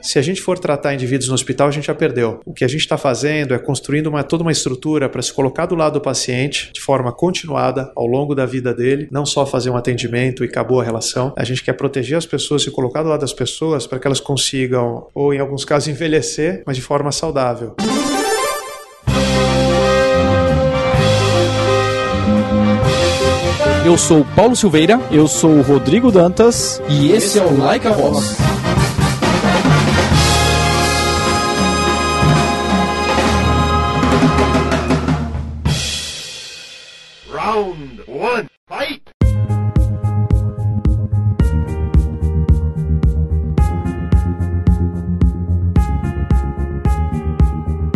Se a gente for tratar indivíduos no hospital, a gente já perdeu. O que a gente está fazendo é construindo uma, toda uma estrutura para se colocar do lado do paciente de forma continuada ao longo da vida dele, não só fazer um atendimento e acabou a relação. A gente quer proteger as pessoas e colocar do lado das pessoas para que elas consigam, ou em alguns casos, envelhecer, mas de forma saudável. Eu sou Paulo Silveira. Eu sou Rodrigo Dantas. E esse é o Like a Voz.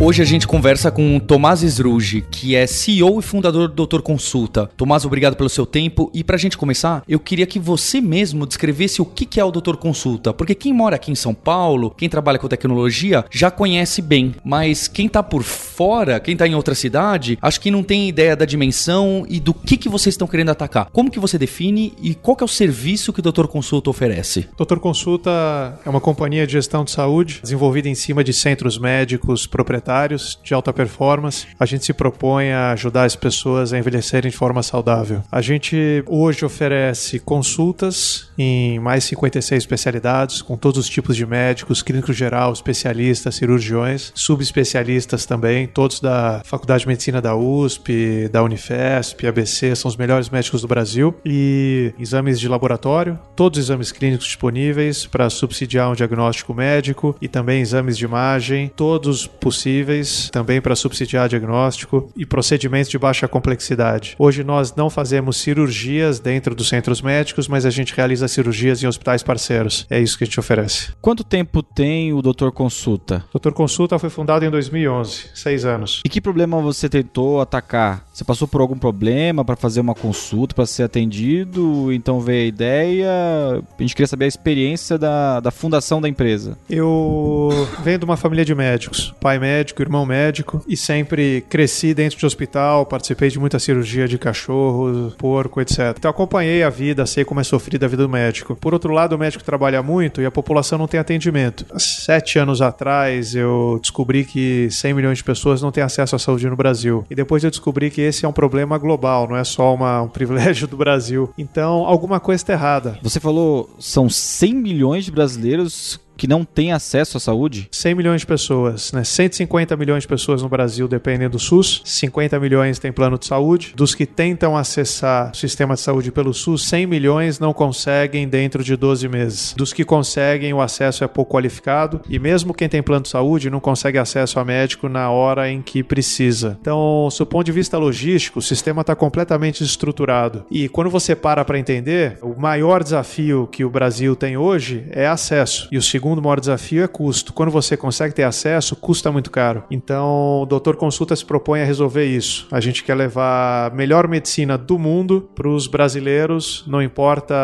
Hoje a gente conversa com Tomás Sruge, que é CEO e fundador do Doutor Consulta. Tomás, obrigado pelo seu tempo. E pra gente começar, eu queria que você mesmo descrevesse o que é o Doutor Consulta. Porque quem mora aqui em São Paulo, quem trabalha com tecnologia, já conhece bem. Mas quem tá por fora, quem tá em outra cidade, acho que não tem ideia da dimensão e do que, que vocês estão querendo atacar. Como que você define e qual que é o serviço que o Doutor Consulta oferece? Doutor Consulta é uma companhia de gestão de saúde desenvolvida em cima de centros médicos proprietários de alta performance. A gente se propõe a ajudar as pessoas a envelhecerem de forma saudável. A gente hoje oferece consultas em mais 56 especialidades, com todos os tipos de médicos, clínico geral, especialistas, cirurgiões, subespecialistas também, todos da Faculdade de Medicina da USP, da Unifesp, ABC, são os melhores médicos do Brasil. E exames de laboratório, todos os exames clínicos disponíveis para subsidiar um diagnóstico médico e também exames de imagem, todos possíveis disponíveis também para subsidiar diagnóstico e procedimentos de baixa complexidade. Hoje nós não fazemos cirurgias dentro dos centros médicos, mas a gente realiza cirurgias em hospitais parceiros. É isso que a gente oferece. Quanto tempo tem o Doutor Consulta? Doutor Consulta foi fundado em 2011, seis anos. E que problema você tentou atacar? Você passou por algum problema para fazer uma consulta, para ser atendido? Então veio a ideia. A gente queria saber a experiência da, da fundação da empresa. Eu venho de uma família de médicos. Pai médico irmão médico, e sempre cresci dentro de hospital, participei de muita cirurgia de cachorro, porco, etc. Então acompanhei a vida, sei como é sofrida a vida do médico. Por outro lado, o médico trabalha muito e a população não tem atendimento. Sete anos atrás, eu descobri que 100 milhões de pessoas não têm acesso à saúde no Brasil. E depois eu descobri que esse é um problema global, não é só uma, um privilégio do Brasil. Então, alguma coisa está errada. Você falou, são 100 milhões de brasileiros que não tem acesso à saúde? 100 milhões de pessoas, né? 150 milhões de pessoas no Brasil dependem do SUS, 50 milhões têm plano de saúde. Dos que tentam acessar o sistema de saúde pelo SUS, 100 milhões não conseguem dentro de 12 meses. Dos que conseguem, o acesso é pouco qualificado e mesmo quem tem plano de saúde não consegue acesso a médico na hora em que precisa. Então, do ponto de vista logístico, o sistema está completamente estruturado. E quando você para para entender, o maior desafio que o Brasil tem hoje é acesso. E o segundo segundo maior desafio é custo. Quando você consegue ter acesso, custa muito caro. Então, o Doutor Consulta se propõe a resolver isso. A gente quer levar a melhor medicina do mundo para os brasileiros, não importa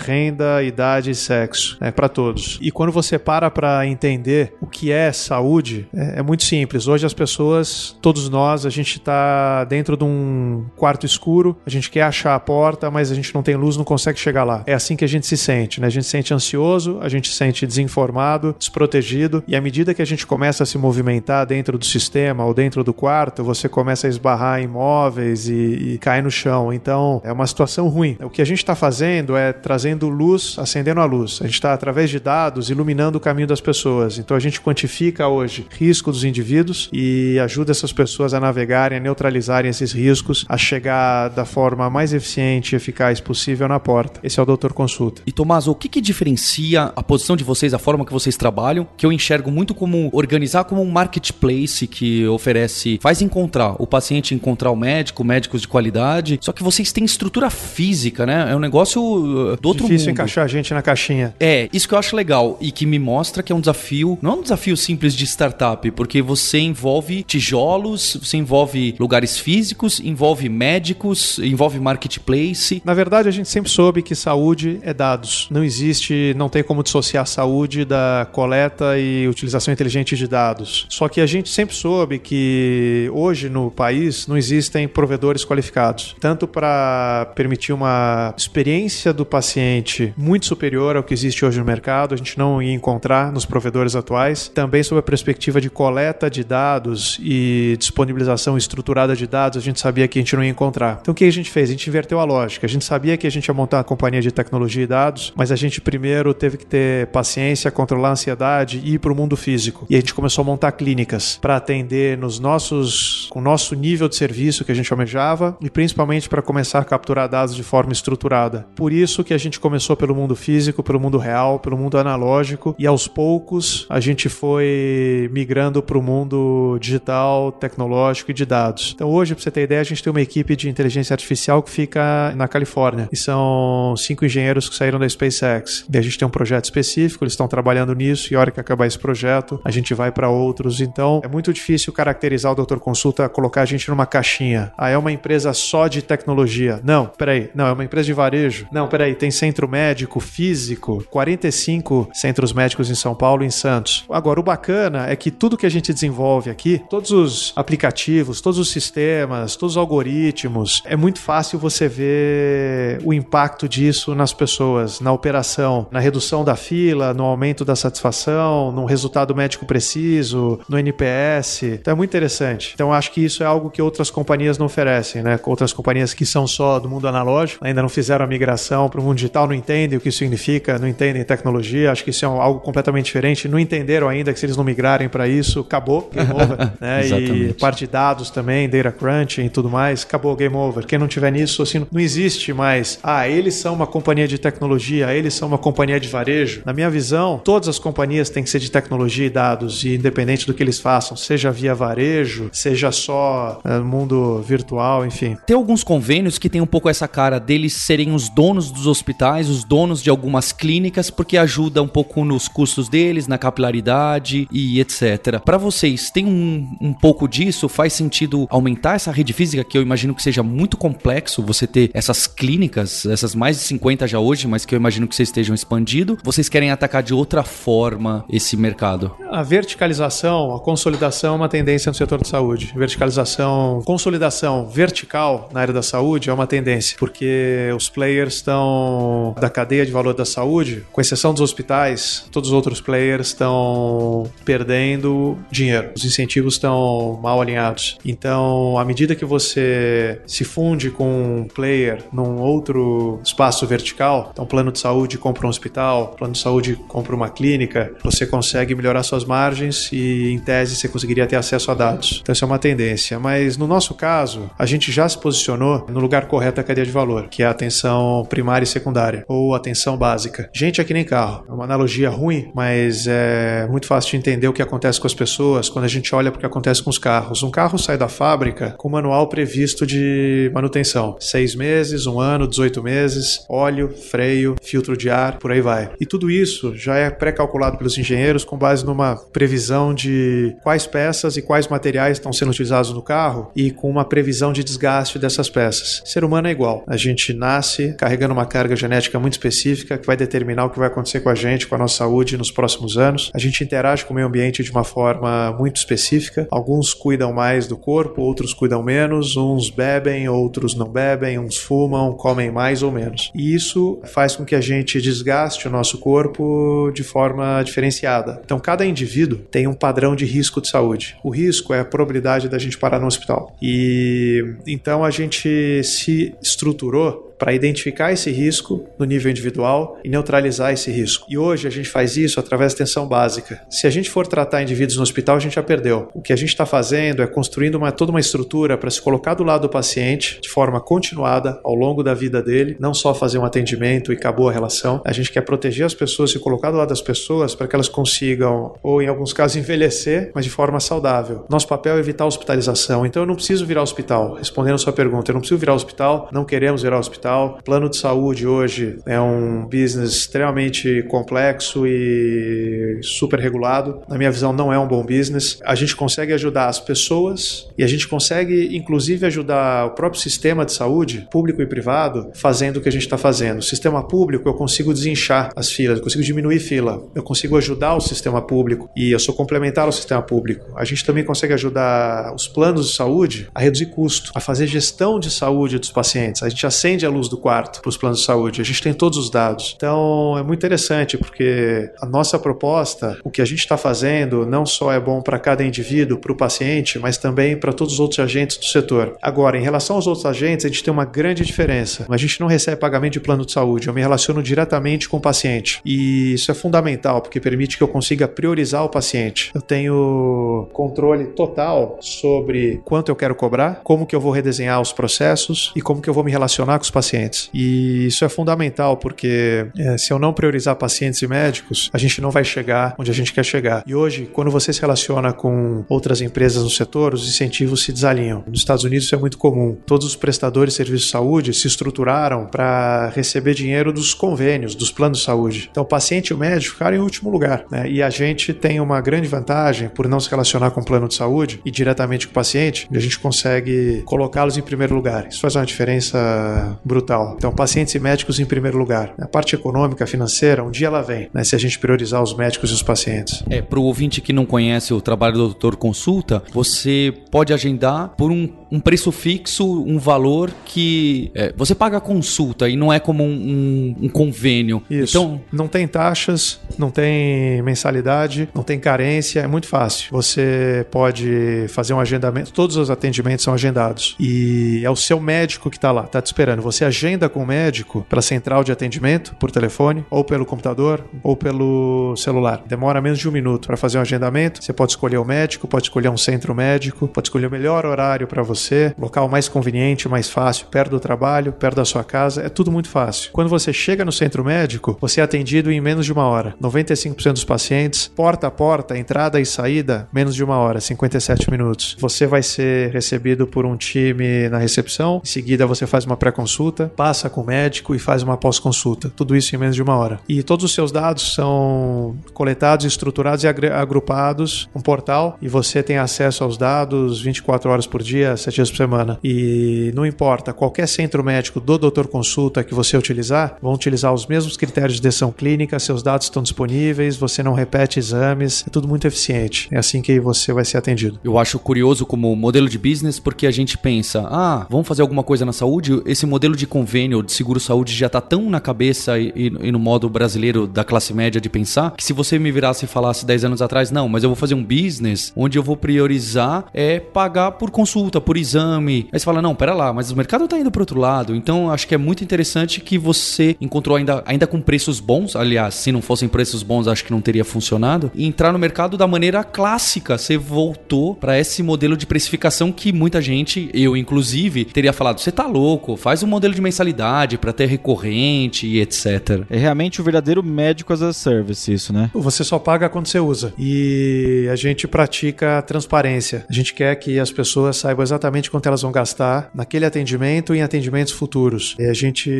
renda, idade e sexo, é para todos. E quando você para para entender o que é saúde, é, é, muito simples. Hoje as pessoas, todos nós, a gente está dentro de um quarto escuro, a gente quer achar a porta, mas a gente não tem luz, não consegue chegar lá. É assim que a gente se sente, né? A gente se sente ansioso, a gente se sente desinformado informado, desprotegido, e à medida que a gente começa a se movimentar dentro do sistema ou dentro do quarto, você começa a esbarrar em móveis e, e cai no chão. Então é uma situação ruim. O que a gente está fazendo é trazendo luz, acendendo a luz. A gente está, através de dados, iluminando o caminho das pessoas. Então a gente quantifica hoje risco dos indivíduos e ajuda essas pessoas a navegarem, a neutralizarem esses riscos, a chegar da forma mais eficiente e eficaz possível na porta. Esse é o Doutor Consulta. E Tomás, o que, que diferencia a posição de vocês, a forma forma que vocês trabalham, que eu enxergo muito como organizar como um marketplace que oferece, faz encontrar o paciente encontrar o médico, médicos de qualidade. Só que vocês têm estrutura física, né? É um negócio uh, do outro Difícil mundo. encaixar a gente na caixinha. É, isso que eu acho legal e que me mostra que é um desafio, não é um desafio simples de startup, porque você envolve tijolos, você envolve lugares físicos, envolve médicos, envolve marketplace. Na verdade, a gente sempre soube que saúde é dados. Não existe, não tem como dissociar saúde da coleta e utilização inteligente de dados. Só que a gente sempre soube que hoje no país não existem provedores qualificados, tanto para permitir uma experiência do paciente muito superior ao que existe hoje no mercado, a gente não ia encontrar nos provedores atuais, também sob a perspectiva de coleta de dados e disponibilização estruturada de dados, a gente sabia que a gente não ia encontrar. Então o que a gente fez? A gente inverteu a lógica. A gente sabia que a gente ia montar uma companhia de tecnologia e dados, mas a gente primeiro teve que ter paciência, controlar a ansiedade e ir para o mundo físico. E a gente começou a montar clínicas para atender nos nossos, com o nosso nível de serviço que a gente almejava e principalmente para começar a capturar dados de forma estruturada. Por isso que a gente começou pelo mundo físico, pelo mundo real, pelo mundo analógico e aos poucos a gente foi migrando para o mundo digital, tecnológico e de dados. Então hoje, para você ter ideia, a gente tem uma equipe de inteligência artificial que fica na Califórnia e são cinco engenheiros que saíram da SpaceX. E a gente tem um projeto específico, eles estão trabalhando nisso e a hora que acabar esse projeto, a gente vai para outros. Então é muito difícil caracterizar o Doutor Consulta, colocar a gente numa caixinha. Ah, é uma empresa só de tecnologia. Não, peraí. Não, é uma empresa de varejo. Não, peraí. Tem centro médico, físico, 45 centros médicos em São Paulo e em Santos. Agora, o bacana é que tudo que a gente desenvolve aqui, todos os aplicativos, todos os sistemas, todos os algoritmos, é muito fácil você ver o impacto disso nas pessoas, na operação, na redução da fila, no aumento da satisfação, no resultado médico preciso, no NPS. Então é muito interessante. Então acho que isso é algo que outras companhias não oferecem, né? Outras companhias que são só do mundo analógico, ainda não fizeram a migração para o mundo digital, não entendem o que isso significa, não entendem tecnologia. Acho que isso é algo completamente diferente. Não entenderam ainda que se eles não migrarem para isso, acabou, game over. né? E parte de dados também, data crunching e tudo mais, acabou game over. Quem não tiver nisso, assim, não existe mais. Ah, eles são uma companhia de tecnologia, eles são uma companhia de varejo. Na minha visão, todas as companhias têm que ser de tecnologia e dados, e independente do que eles façam, seja via varejo, seja só é, mundo virtual, enfim. Tem alguns convênios que tem um pouco essa cara deles serem os donos dos hospitais, os donos de algumas clínicas, porque ajuda um pouco nos custos deles, na capilaridade e etc. Para vocês, tem um, um pouco disso? Faz sentido aumentar essa rede física, que eu imagino que seja muito complexo você ter essas clínicas, essas mais de 50 já hoje, mas que eu imagino que vocês estejam expandido. Vocês querem atacar de outra forma esse mercado? A verticalização, a consolidação é uma tendência no setor de saúde. Verticalização, consolidação vertical na área da saúde é uma tendência, porque os players estão da cadeia de valor da saúde, com exceção dos hospitais, todos os outros players estão perdendo dinheiro. Os incentivos estão mal alinhados. Então, à medida que você se funde com um player num outro espaço vertical, então plano de saúde compra um hospital, plano de saúde compra uma clínica, você consegue melhorar suas margens e, em tese, você conseguiria ter acesso a dados. Então, isso é uma tendência. Mas, no nosso caso, a gente já se posicionou no lugar correto da cadeia de valor, que é a atenção primária e secundária, ou atenção básica. Gente é que nem carro. É uma analogia ruim, mas é muito fácil de entender o que acontece com as pessoas quando a gente olha o que acontece com os carros. Um carro sai da fábrica com manual previsto de manutenção. Seis meses, um ano, 18 meses, óleo, freio, filtro de ar, por aí vai. E tudo isso já é pré-calculado pelos engenheiros com base numa previsão de quais peças e quais materiais estão sendo utilizados no carro e com uma previsão de desgaste dessas peças. Ser humano é igual. A gente nasce carregando uma carga genética muito específica que vai determinar o que vai acontecer com a gente, com a nossa saúde nos próximos anos. A gente interage com o meio ambiente de uma forma muito específica. Alguns cuidam mais do corpo, outros cuidam menos, uns bebem, outros não bebem, uns fumam, comem mais ou menos. E isso faz com que a gente desgaste o nosso corpo de forma diferenciada. Então, cada indivíduo tem um padrão de risco de saúde. O risco é a probabilidade da gente parar no hospital. E então a gente se estruturou para identificar esse risco no nível individual e neutralizar esse risco. E hoje a gente faz isso através da atenção básica. Se a gente for tratar indivíduos no hospital, a gente já perdeu. O que a gente está fazendo é construindo uma, toda uma estrutura para se colocar do lado do paciente de forma continuada ao longo da vida dele, não só fazer um atendimento e acabou a relação. A gente quer proteger as pessoas, se colocar do lado das pessoas para que elas consigam, ou em alguns casos, envelhecer, mas de forma saudável. Nosso papel é evitar a hospitalização. Então eu não preciso virar hospital. Respondendo a sua pergunta, eu não preciso virar hospital, não queremos virar hospital hospital. Plano de saúde hoje é um business extremamente complexo e super regulado. Na minha visão, não é um bom business. A gente consegue ajudar as pessoas e a gente consegue, inclusive, ajudar o próprio sistema de saúde, público e privado, fazendo o que a gente está fazendo. O sistema público, eu consigo desinchar as filas, eu consigo diminuir fila, eu consigo ajudar o sistema público e eu sou complementar ao sistema público. A gente também consegue ajudar os planos de saúde a reduzir custo, a fazer gestão de saúde dos pacientes. A gente acende a luz do quarto para os planos de saúde, a gente tem todos os dados. Então é muito interessante porque a nossa proposta, o que a gente está fazendo, não só é bom para cada indivíduo, para o paciente, mas também para todos os outros agentes do setor. Agora, em relação aos outros agentes, a gente tem uma grande diferença. A gente não recebe pagamento de plano de saúde, eu me relaciono diretamente com o paciente. E isso é fundamental, porque permite que eu consiga priorizar o paciente. Eu tenho controle total sobre quanto eu quero cobrar, como que eu vou redesenhar os processos e como que eu vou me relacionar com os pacientes. E isso é fundamental, porque é, se eu não priorizar pacientes e médicos, a gente não vai chegar onde a gente quer chegar. E hoje, quando você se relaciona com outras empresas no setor, os incentivos se desalinham. Nos Estados Unidos isso é muito comum. Todos os prestadores de serviços de saúde se estruturaram para receber dinheiro dos convênios, dos planos de saúde. Então, o paciente e o médico ficaram em último lugar. Né? E a gente tem uma grande vantagem por não se relacionar com o plano de saúde e diretamente com o paciente, a gente consegue colocá-los em primeiro lugar. Isso faz uma diferença brutal. Então, pacientes e médicos em primeiro lugar. A parte econômica, financeira, um dia ela vem, né? se a gente priorizar os médicos e os pacientes. É, para o ouvinte que não conhece o trabalho do doutor Consulta, você pode agendar por um, um preço fixo, um valor que é, você paga a consulta e não é como um, um, um convênio. Isso. Então, não tem taxas, não tem mensalidade, não tem carência, é muito fácil. Você pode fazer um agendamento, todos os atendimentos são agendados e é o seu médico que está lá, está te esperando. Você agenda com o médico para a central de atendimento por telefone ou pelo computador ou pelo celular. Demora menos de um minuto para fazer um agendamento. Você pode escolher o médico, pode escolher um centro médico, pode escolher o melhor horário para você, local mais conveniente, mais fácil, perto do trabalho, perto da sua casa, é tudo muito fácil. Quando você chega no centro médico, você é atendido em menos de uma hora. 95% dos pacientes, porta a porta, entrada e saída, menos de uma hora, 57 minutos. Você vai ser recebido por um time na recepção, em seguida você faz uma pré-consulta, passa com o médico e faz uma pós-consulta. Tudo isso em menos de uma hora. E todos os seus dados são coletados, estruturados e agrupados um portal e você tem acesso aos dados 24 horas por dia, 7 dias por semana. E não importa, qualquer centro médico do doutor consulta que você utilizar, vão utilizar os mesmos critérios de decisão clínica, seus dados estão disponíveis, você não repete exames, é tudo muito eficiente. É assim que você vai ser atendido. Eu acho curioso como modelo de business porque a gente pensa, ah, vamos fazer alguma coisa na saúde? Esse modelo de convênio de seguro-saúde já está tão na cabeça e, e, no modo brasileiro da classe média de pensar que se você me virasse e falasse 10 anos atrás, não, mas eu vou fazer um business onde eu vou priorizar é pagar por consulta, por exame. Aí você fala, não, pera lá, mas o mercado está indo para outro lado. Então acho que é muito interessante que você encontrou ainda, ainda com preços bons, aliás, se não fossem preços bons, acho que não teria funcionado, e entrar no mercado da maneira clássica. Você voltou para esse modelo de precificação que muita gente, eu inclusive, teria falado: você tá louco, faz um modelo de mensalidade para ter recorrente e etc. É realmente o verdadeiro médico as a service, isso, né? Você só paga quando você usa. E a gente pratica transparência. A gente quer que as pessoas saibam exatamente quanto elas vão gastar naquele atendimento e em atendimentos futuros. E a gente,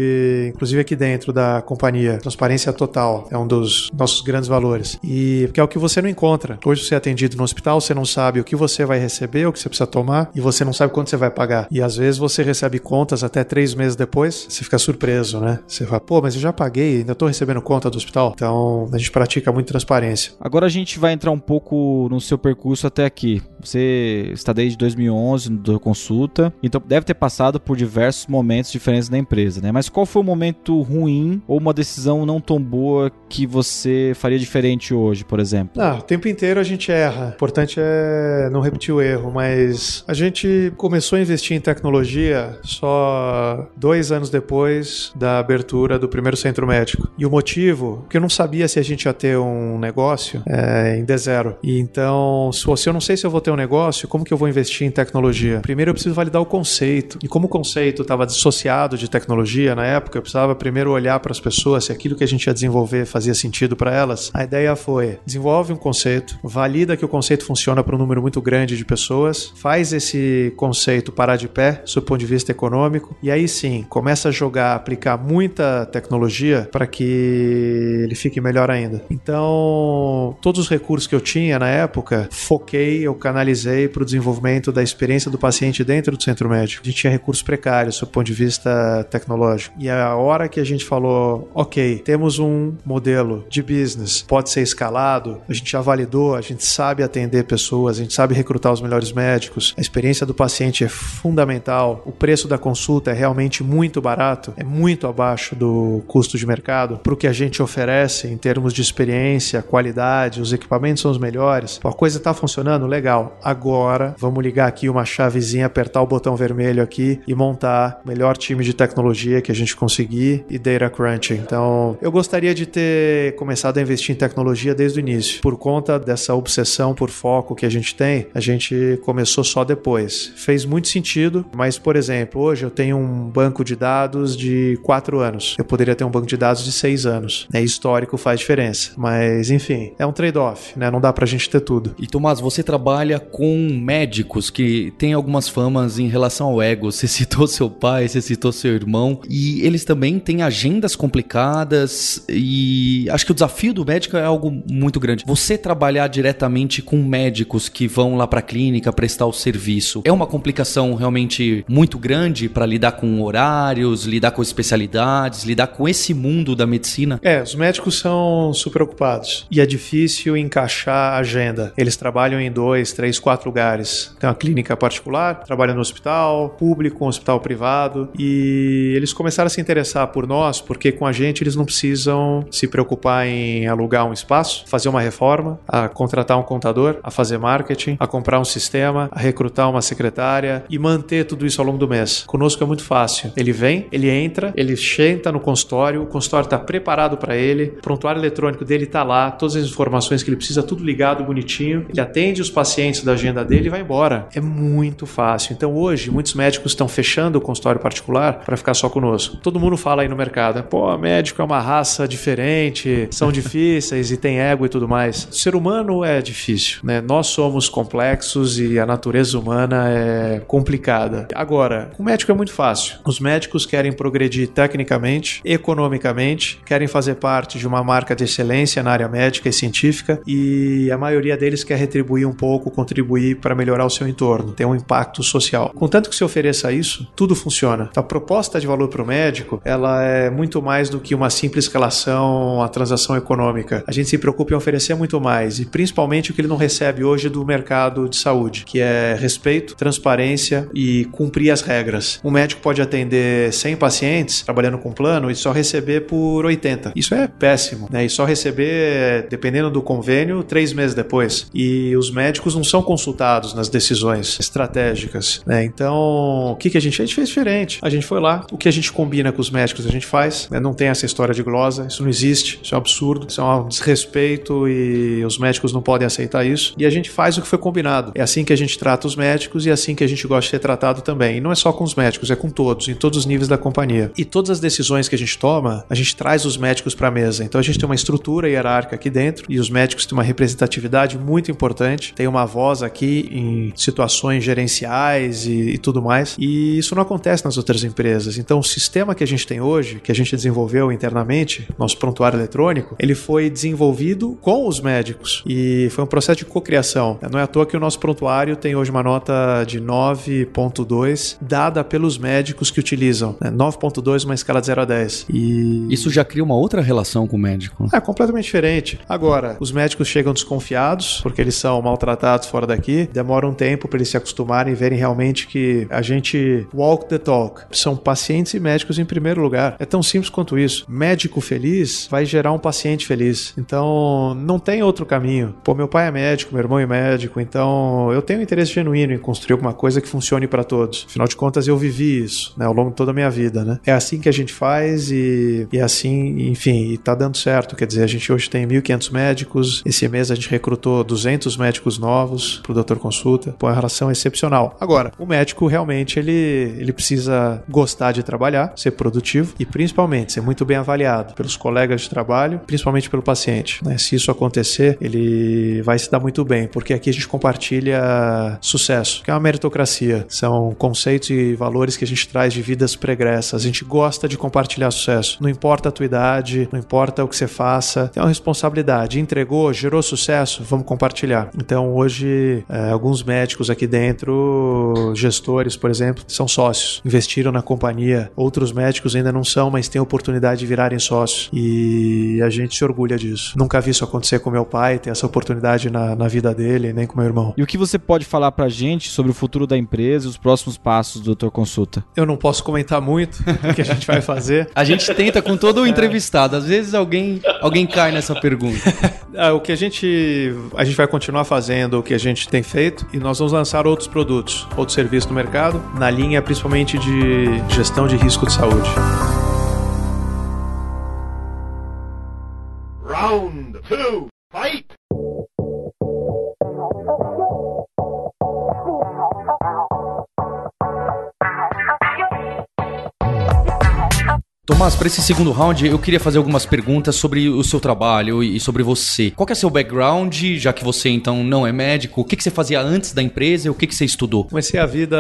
inclusive aqui dentro da companhia, transparência total é um dos nossos grandes valores. E porque é o que você não encontra. Hoje você é atendido no hospital, você não sabe o que você vai receber, o que você precisa tomar, e você não sabe quanto você vai pagar. E às vezes você recebe contas até três meses depois, você fica surpreso, né? Você fala, pô, mas eu já paguei, ainda tô recebendo conta do hospital. Então a gente pratica muito transparência. Agora a gente vai entrar um pouco no seu percurso até aqui. Você está desde 2011 no Consulta, então deve ter passado por diversos momentos diferentes na empresa, né? Mas qual foi o momento ruim ou uma decisão não tão boa que você faria diferente hoje, por exemplo? Ah, o tempo inteiro a gente erra. O importante é não repetir o erro, mas a gente começou a investir em tecnologia só dois anos depois da abertura do primeiro centro médico. E o motivo, que eu não sabia se a gente ia ter um negócio é, em D0. E então, se eu não sei se eu vou ter um negócio, como que eu vou investir em tecnologia? Primeiro eu preciso validar o conceito. E como o conceito estava dissociado de tecnologia na época, eu precisava primeiro olhar para as pessoas se aquilo que a gente ia desenvolver fazia sentido para elas. A ideia foi: desenvolve um conceito, valida que o conceito funciona para um número muito grande de pessoas, faz esse conceito parar de pé, do ponto de vista econômico, e aí sim, começa a jogar, aplicar muita tecnologia para que ele fique melhor ainda. Então, todos os recursos que eu tinha na época, foquei, eu canalizei para o desenvolvimento da experiência do paciente dentro do centro médico. A gente tinha recursos precários do ponto de vista tecnológico. E a hora que a gente falou, ok, temos um modelo de business, pode ser escalado, a gente já validou, a gente sabe atender pessoas, a gente sabe recrutar os melhores médicos, a experiência do paciente é fundamental, o preço da consulta é realmente muito barato, é muito abaixo do custo de mercado para o que a gente oferece em termos de experiência, qualidade, os equipamentos são os melhores. A coisa está funcionando legal. Agora vamos ligar aqui uma apertar o botão vermelho aqui e montar o melhor time de tecnologia que a gente conseguir e data crunching. Então, eu gostaria de ter começado a investir em tecnologia desde o início. Por conta dessa obsessão por foco que a gente tem, a gente começou só depois. Fez muito sentido, mas, por exemplo, hoje eu tenho um banco de dados de quatro anos. Eu poderia ter um banco de dados de seis anos. É histórico faz diferença. Mas, enfim, é um trade-off, né? Não dá pra gente ter tudo. E Tomás, você trabalha com médicos que têm algumas famas em relação ao ego. Você citou seu pai, você citou seu irmão, e eles também têm agendas complicadas e acho que o desafio do médico é algo muito grande. Você trabalhar diretamente com médicos que vão lá para a clínica prestar o serviço é uma complicação realmente muito grande para lidar com horários, lidar com especialidades, lidar com esse mundo da medicina? É, os médicos são super ocupados e é difícil encaixar a agenda. Eles trabalham em dois, três, quatro lugares. Tem uma clínica particular, trabalham no hospital público, hospital privado e eles começaram a se interessar por nós porque com a gente eles não precisam se preocupar em alugar um espaço, fazer uma reforma, a contratar um contador, a fazer marketing, a comprar um sistema, a recrutar uma secretária e manter tudo isso ao longo do mês. Conosco é muito fácil. Ele vem, ele entra, ele senta no consultório, o consultório está preparado para ele, o prontuário eletrônico dele está lá, todas as informações que ele precisa, tudo ligado, bonitinho. Ele atende os pacientes da agenda dele e vai embora. É muito fácil. Então hoje, muitos médicos estão fechando o consultório particular para ficar só conosco. Todo mundo fala aí no mercado, pô, médico é uma raça diferente, são difíceis e tem ego e tudo mais. O ser humano é difícil, né? Nós somos complexos e a natureza humana é complicada. Agora, o médico é muito fácil. Os médicos querem progredir tecnicamente, economicamente, querem fazer parte de uma marca de excelência na área médica e científica e a maioria deles quer retribuir um pouco, contribuir para melhorar o seu entorno, ter um impacto social. Contanto que se ofereça isso, tudo funciona. A proposta de valor para o médico, ela é muito mais do que uma simples escalação, a transação econômica. A gente se preocupa em oferecer muito mais e principalmente o que ele não recebe hoje do mercado de saúde, que é respeito, transparência e cumprir as regras. Um médico pode atender 100 pacientes trabalhando com plano e só receber por 80. Isso é péssimo, né? E só receber, dependendo do convênio, três meses depois. E os médicos não são consultados nas decisões estratégicas, né? Então, o que, que a gente fez? A gente fez diferente. A gente foi lá, o que a gente combina com os médicos a gente faz, né? Não tem essa história de glosa, isso não existe, isso é um absurdo, isso é um desrespeito e os médicos não podem aceitar isso. E a gente faz o que foi combinado. É assim que a gente trata os médicos e é assim que a gente gosta de ser tratado também. E não é só com os médicos, é com todos, em todos os níveis da companhia. E todas as decisões que a gente toma, a gente traz os médicos para a mesa. Então a gente tem uma estrutura hierárquica aqui dentro e os médicos têm uma representatividade muito importante, tem uma voz aqui em situações gerenciais e, e tudo mais. E isso não acontece nas outras empresas. Então o sistema que a gente tem hoje, que a gente desenvolveu internamente, nosso prontuário eletrônico, ele foi desenvolvido com os médicos e foi um processo de cocriação. Não é à toa que o nosso prontuário tem hoje uma nota de 9.2 dada pelos médicos que utilizam. Né? 9.2 uma escala de 0 a 10. E Isso já cria uma outra relação com o médico. é completamente diferente. Agora, os médicos chegam desconfiados porque eles são maltratados fora daqui. Demora um tempo para eles se acostumarem e verem realmente que a gente walk the talk. São pacientes e médicos em primeiro lugar. É tão simples quanto isso. Médico feliz vai gerar um paciente feliz. Então, não tem outro caminho. Pô, meu pai é médico, meu irmão é médico, então eu tenho um interesse genuíno em construir alguma coisa que funcione para todos. Afinal de contas, eu vivi isso, né, ao longo de toda a minha vida, né? É assim que a gente faz e, e é assim, enfim, e tá dando certo. Quer dizer, a gente hoje tem 1.500 médicos. Esse mês a gente recrutou 200 médicos novos pro Doutor Consulta. Pô, é uma relação excepcional profissional. Agora, o médico realmente ele, ele precisa gostar de trabalhar, ser produtivo e principalmente ser muito bem avaliado pelos colegas de trabalho, principalmente pelo paciente. Né? Se isso acontecer, ele vai se dar muito bem, porque aqui a gente compartilha sucesso, que é uma meritocracia. São conceitos e valores que a gente traz de vidas pregressas. A gente gosta de compartilhar sucesso. Não importa a tua idade, não importa o que você faça, tem uma responsabilidade. Entregou, gerou sucesso, vamos compartilhar. Então hoje, é, alguns médicos aqui dentro, gestores, por exemplo, são sócios, investiram na companhia. Outros médicos ainda não são, mas têm a oportunidade de virarem sócios. E a gente se orgulha disso. Nunca vi isso acontecer com meu pai, ter essa oportunidade na, na vida dele, nem com meu irmão. E o que você pode falar pra gente sobre o futuro da empresa e os próximos passos do Dr. Consulta? Eu não posso comentar muito o que a gente vai fazer. A gente tenta com todo o entrevistado. Às vezes alguém, alguém cai nessa pergunta. Ah, o que a gente a gente vai continuar fazendo o que a gente tem feito e nós vamos lançar outros produtos, outros serviços no mercado, na linha principalmente de gestão de risco de saúde. Round two, fight! Tomás, para esse segundo round, eu queria fazer algumas perguntas sobre o seu trabalho e sobre você. Qual é seu background, já que você então não é médico? O que, que você fazia antes da empresa e o que, que você estudou? Comecei a vida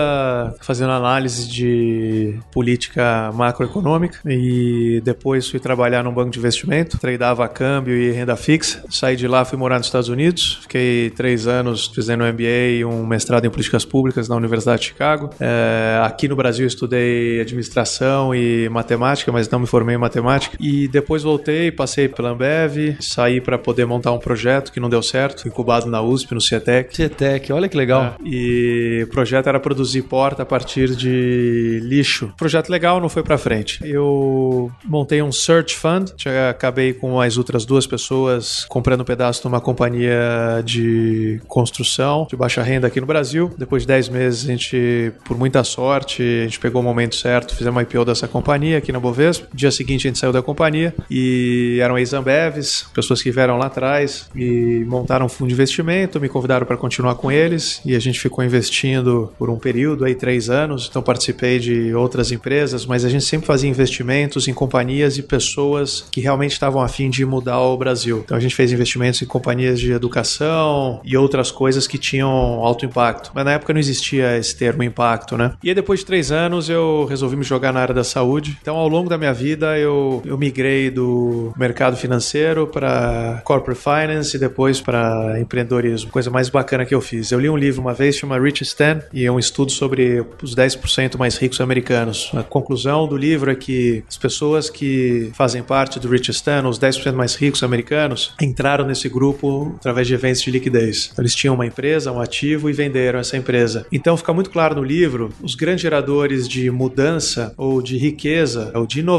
fazendo análise de política macroeconômica e depois fui trabalhar num banco de investimento, tradeava câmbio e renda fixa. Saí de lá, fui morar nos Estados Unidos, fiquei três anos fazendo um MBA e um mestrado em políticas públicas na Universidade de Chicago. É, aqui no Brasil estudei administração e matemática, mas não me formei em matemática. E depois voltei, passei pela Ambev, saí para poder montar um projeto que não deu certo, incubado na USP, no CIETEC. CETEC, olha que legal. É, e o projeto era produzir porta a partir de lixo. Projeto legal, não foi para frente. Eu montei um search fund, já acabei com as outras duas pessoas comprando um pedaço de uma companhia de construção de baixa renda aqui no Brasil. Depois de 10 meses, a gente, por muita sorte, a gente pegou o momento certo, fizemos uma IPO dessa companhia aqui na Bovespa. Dia seguinte a gente saiu da companhia e eram ex-Ambevs, pessoas que vieram lá atrás e montaram um fundo de investimento, me convidaram para continuar com eles e a gente ficou investindo por um período aí três anos. Então participei de outras empresas, mas a gente sempre fazia investimentos em companhias e pessoas que realmente estavam afim de mudar o Brasil. Então a gente fez investimentos em companhias de educação e outras coisas que tinham alto impacto. Mas na época não existia esse termo impacto, né? E aí depois de três anos eu resolvi me jogar na área da saúde. Então ao longo da minha vida eu, eu migrei do mercado financeiro para corporate finance e depois para empreendedorismo. Coisa mais bacana que eu fiz. Eu li um livro uma vez, chama Rich Stan, e é um estudo sobre os 10% mais ricos americanos. A conclusão do livro é que as pessoas que fazem parte do Rich Stan, os 10% mais ricos americanos, entraram nesse grupo através de eventos de liquidez. Então, eles tinham uma empresa, um ativo e venderam essa empresa. Então fica muito claro no livro, os grandes geradores de mudança ou de riqueza ou de inovação,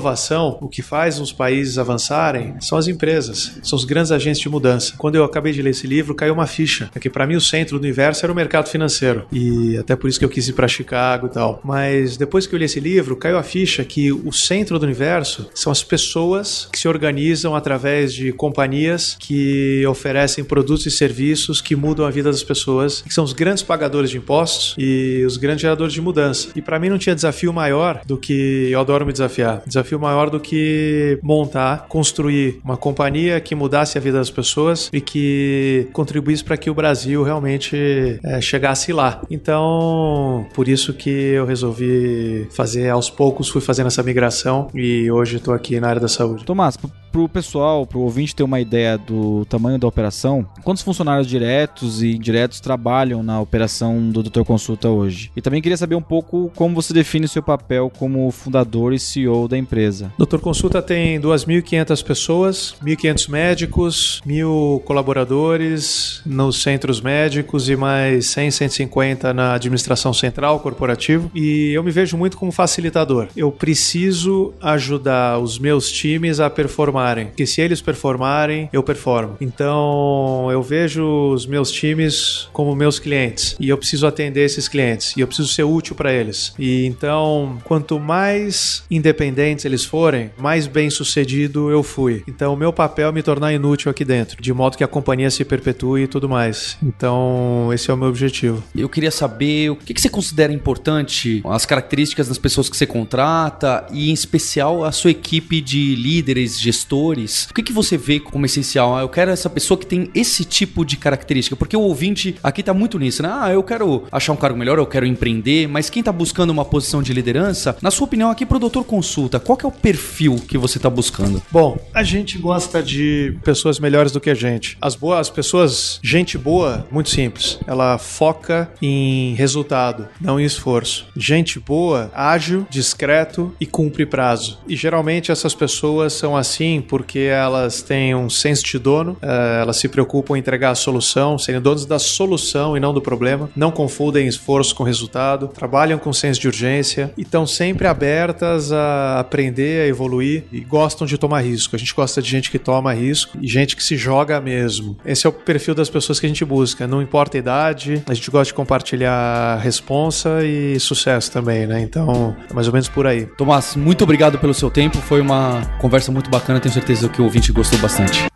o que faz os países avançarem são as empresas, são os grandes agentes de mudança. Quando eu acabei de ler esse livro, caiu uma ficha, é que para mim o centro do universo era o mercado financeiro e até por isso que eu quis ir para Chicago e tal. Mas depois que eu li esse livro, caiu a ficha que o centro do universo são as pessoas que se organizam através de companhias que oferecem produtos e serviços que mudam a vida das pessoas, que são os grandes pagadores de impostos e os grandes geradores de mudança. E para mim não tinha desafio maior do que eu adoro me desafiar. Desafio maior do que montar, construir uma companhia que mudasse a vida das pessoas e que contribuísse para que o Brasil realmente é, chegasse lá. Então, por isso que eu resolvi fazer aos poucos, fui fazendo essa migração e hoje estou aqui na área da saúde. Tomás, pro- pro pessoal, pro ouvinte ter uma ideia do tamanho da operação, quantos funcionários diretos e indiretos trabalham na operação do Dr. Consulta hoje? E também queria saber um pouco como você define seu papel como fundador e CEO da empresa. Doutor Consulta tem 2.500 pessoas, 1.500 médicos, 1.000 colaboradores nos centros médicos e mais 100, 150 na administração central, corporativo. E eu me vejo muito como facilitador. Eu preciso ajudar os meus times a performarem, porque se eles performarem, eu performo. Então eu vejo os meus times como meus clientes e eu preciso atender esses clientes e eu preciso ser útil para eles. E então, quanto mais independentes competentes eles forem, mais bem sucedido eu fui. Então, o meu papel é me tornar inútil aqui dentro, de modo que a companhia se perpetue e tudo mais. Então, esse é o meu objetivo. Eu queria saber o que, que você considera importante, as características das pessoas que você contrata e, em especial, a sua equipe de líderes, gestores. O que, que você vê como essencial? Ah, eu quero essa pessoa que tem esse tipo de característica, porque o ouvinte aqui tá muito nisso, né? Ah, eu quero achar um cargo melhor, eu quero empreender, mas quem tá buscando uma posição de liderança, na sua opinião, aqui pro doutor consulta, qual que é o perfil que você tá buscando? Bom, a gente gosta de pessoas melhores do que a gente. As boas as pessoas, gente boa, muito simples. Ela foca em resultado, não em esforço. Gente boa, ágil, discreto e cumpre prazo. E geralmente essas pessoas são assim porque elas têm um senso de dono, eh, elas se preocupam em entregar a solução, serem donos da solução e não do problema, não confundem esforço com resultado, trabalham com senso de urgência e estão sempre abertas a aprender, a evoluir e gostam de tomar risco. A gente gosta de gente que toma risco e gente que se joga mesmo. Esse é o perfil das pessoas que a gente busca. Não importa a idade, a gente gosta de compartilhar responsa e sucesso também, né? Então, é mais ou menos por aí. Tomás, muito obrigado pelo seu tempo. Foi uma conversa muito bacana. Tenho certeza que o ouvinte gostou bastante.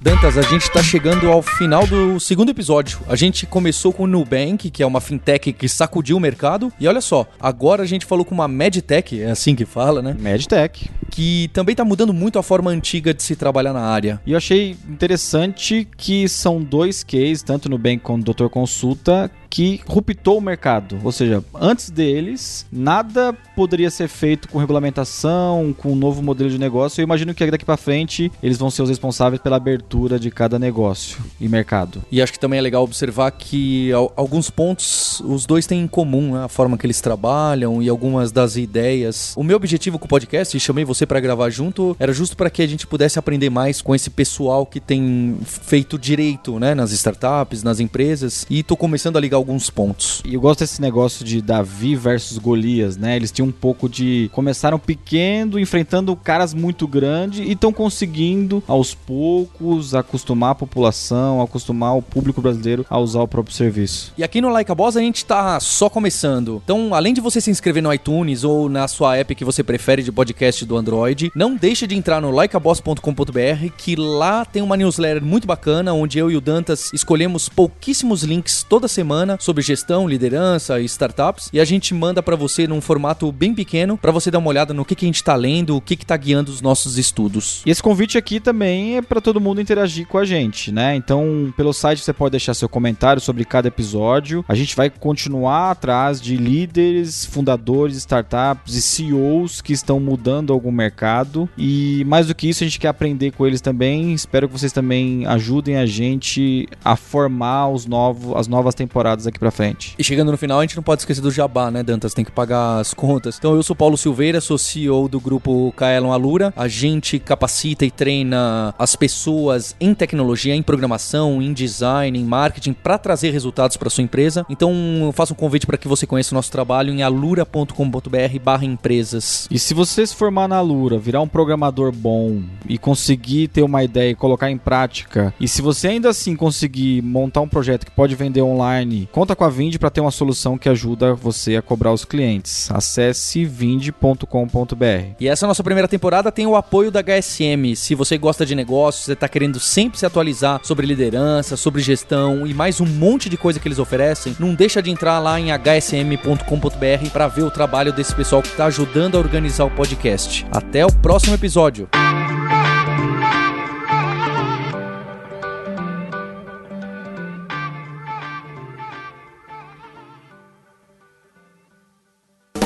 Dantas, a gente está chegando ao final do segundo episódio. A gente começou com o Nubank, que é uma fintech que sacudiu o mercado. E olha só, agora a gente falou com uma medtech, é assim que fala, né? Medtech. Que também está mudando muito a forma antiga de se trabalhar na área. E eu achei interessante que são dois cases, tanto no Nubank quanto o Dr. Consulta, que ruptou o mercado. Ou seja, antes deles, nada poderia ser feito com regulamentação, com um novo modelo de negócio. Eu imagino que daqui para frente eles vão ser os responsáveis pela abertura de cada negócio e mercado. E acho que também é legal observar que alguns pontos os dois têm em comum, né? a forma que eles trabalham e algumas das ideias. O meu objetivo com o podcast, e chamei você para gravar junto, era justo para que a gente pudesse aprender mais com esse pessoal que tem feito direito, né, nas startups, nas empresas, e tô começando a ligar alguns pontos. E eu gosto desse negócio de Davi versus Golias, né? Eles tinham um pouco de. Começaram pequeno, enfrentando caras muito grandes e estão conseguindo, aos poucos, acostumar a população, acostumar o público brasileiro a usar o próprio serviço. E aqui no Like a Boss a gente tá só começando. Então, além de você se inscrever no iTunes ou na sua app que você prefere de podcast do Android, não deixe de entrar no likeaboss.com.br que lá tem uma newsletter muito bacana onde eu e o Dantas escolhemos pouquíssimos links toda semana sobre gestão, liderança e startups e a gente manda para você num formato bem pequeno para você dar uma olhada no que, que a gente tá lendo, o que que tá guiando os nossos estudos. E esse convite aqui também é para todo mundo interagir com a gente, né? Então, pelo site você pode deixar seu comentário sobre cada episódio. A gente vai continuar atrás de líderes, fundadores, startups e CEOs que estão mudando algum mercado. E mais do que isso, a gente quer aprender com eles também. Espero que vocês também ajudem a gente a formar os novos, as novas temporadas aqui para frente. E chegando no final, a gente não pode esquecer do jabá, né, Dantas? Tem que pagar as contas. Então, eu sou Paulo Silveira, sou CEO do grupo Kaelon Alura. A gente capacita e treina as pessoas em tecnologia, em programação, em design, em marketing para trazer resultados para sua empresa. Então, eu faço um convite para que você conheça o nosso trabalho em alura.com.br/empresas. E se você se formar na Alura, virar um programador bom e conseguir ter uma ideia e colocar em prática, e se você ainda assim conseguir montar um projeto que pode vender online, conta com a Vind para ter uma solução que ajuda você a cobrar os clientes. Acesse vind.com.br. E essa nossa primeira temporada tem o apoio da HSM. Se você gosta de negócios, você está querendo sempre se atualizar sobre liderança, sobre gestão e mais um monte de coisa que eles oferecem, não deixa de entrar lá em hsm.com.br para ver o trabalho desse pessoal que está ajudando a organizar o podcast. Até o próximo episódio.